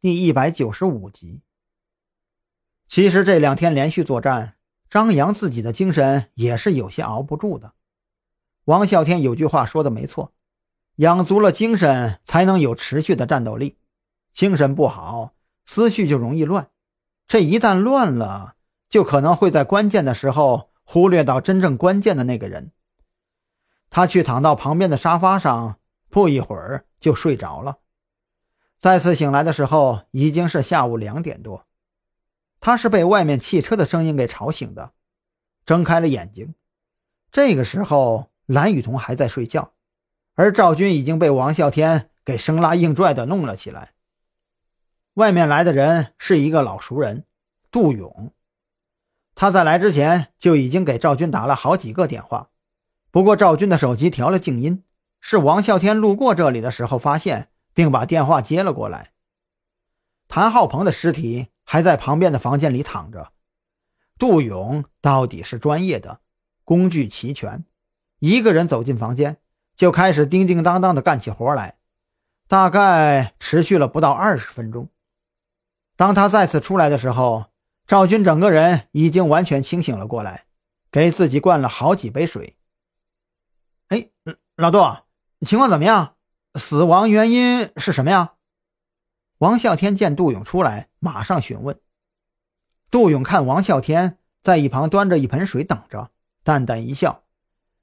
第一百九十五集。其实这两天连续作战，张扬自己的精神也是有些熬不住的。王啸天有句话说的没错，养足了精神，才能有持续的战斗力。精神不好，思绪就容易乱。这一旦乱了，就可能会在关键的时候忽略到真正关键的那个人。他去躺到旁边的沙发上，不一会儿就睡着了。再次醒来的时候，已经是下午两点多。他是被外面汽车的声音给吵醒的，睁开了眼睛。这个时候，蓝雨桐还在睡觉，而赵军已经被王啸天给生拉硬拽的弄了起来。外面来的人是一个老熟人，杜勇。他在来之前就已经给赵军打了好几个电话，不过赵军的手机调了静音，是王啸天路过这里的时候发现，并把电话接了过来。谭浩鹏的尸体。还在旁边的房间里躺着，杜勇到底是专业的，工具齐全，一个人走进房间就开始叮叮当当的干起活来，大概持续了不到二十分钟。当他再次出来的时候，赵军整个人已经完全清醒了过来，给自己灌了好几杯水。哎，老杜，情况怎么样？死亡原因是什么呀？王啸天见杜勇出来，马上询问。杜勇看王啸天在一旁端着一盆水等着，淡淡一笑，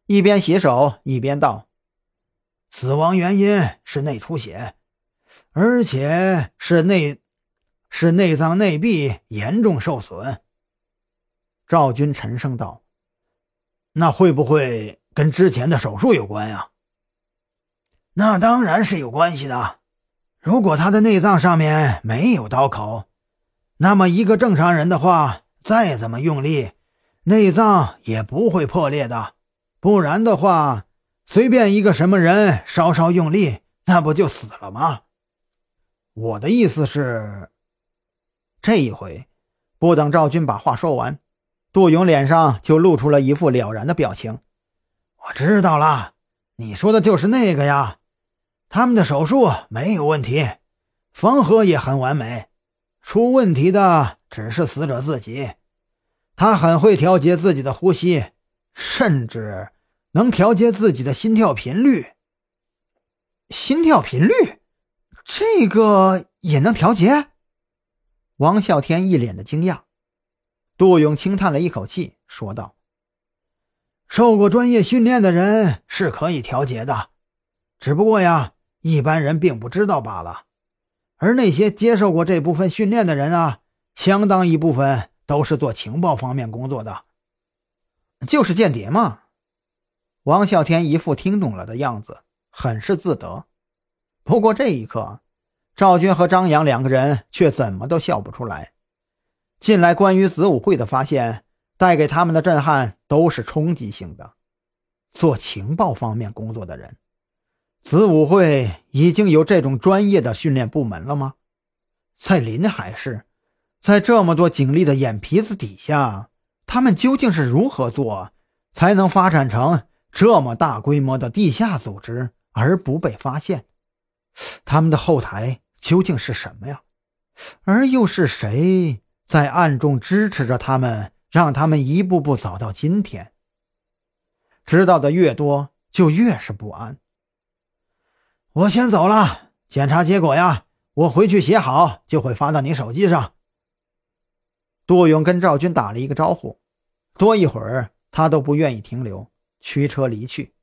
一边洗手一边道：“死亡原因是内出血，而且是内是内脏内壁严重受损。”赵军沉声道：“那会不会跟之前的手术有关呀？”“那当然是有关系的。”如果他的内脏上面没有刀口，那么一个正常人的话，再怎么用力，内脏也不会破裂的。不然的话，随便一个什么人稍稍用力，那不就死了吗？我的意思是，这一回，不等赵军把话说完，杜勇脸上就露出了一副了然的表情。我知道了，你说的就是那个呀。他们的手术没有问题，缝合也很完美，出问题的只是死者自己。他很会调节自己的呼吸，甚至能调节自己的心跳频率。心跳频率，这个也能调节？王啸天一脸的惊讶。杜勇轻叹了一口气，说道：“受过专业训练的人是可以调节的，只不过呀。”一般人并不知道罢了，而那些接受过这部分训练的人啊，相当一部分都是做情报方面工作的，就是间谍嘛。王啸天一副听懂了的样子，很是自得。不过这一刻，赵军和张扬两个人却怎么都笑不出来。近来关于子午会的发现，带给他们的震撼都是冲击性的。做情报方面工作的人。子午会已经有这种专业的训练部门了吗？在临海市，在这么多警力的眼皮子底下，他们究竟是如何做，才能发展成这么大规模的地下组织而不被发现？他们的后台究竟是什么呀？而又是谁在暗中支持着他们，让他们一步步走到今天？知道的越多，就越是不安。我先走了，检查结果呀，我回去写好就会发到你手机上。杜勇跟赵军打了一个招呼，多一会儿他都不愿意停留，驱车离去。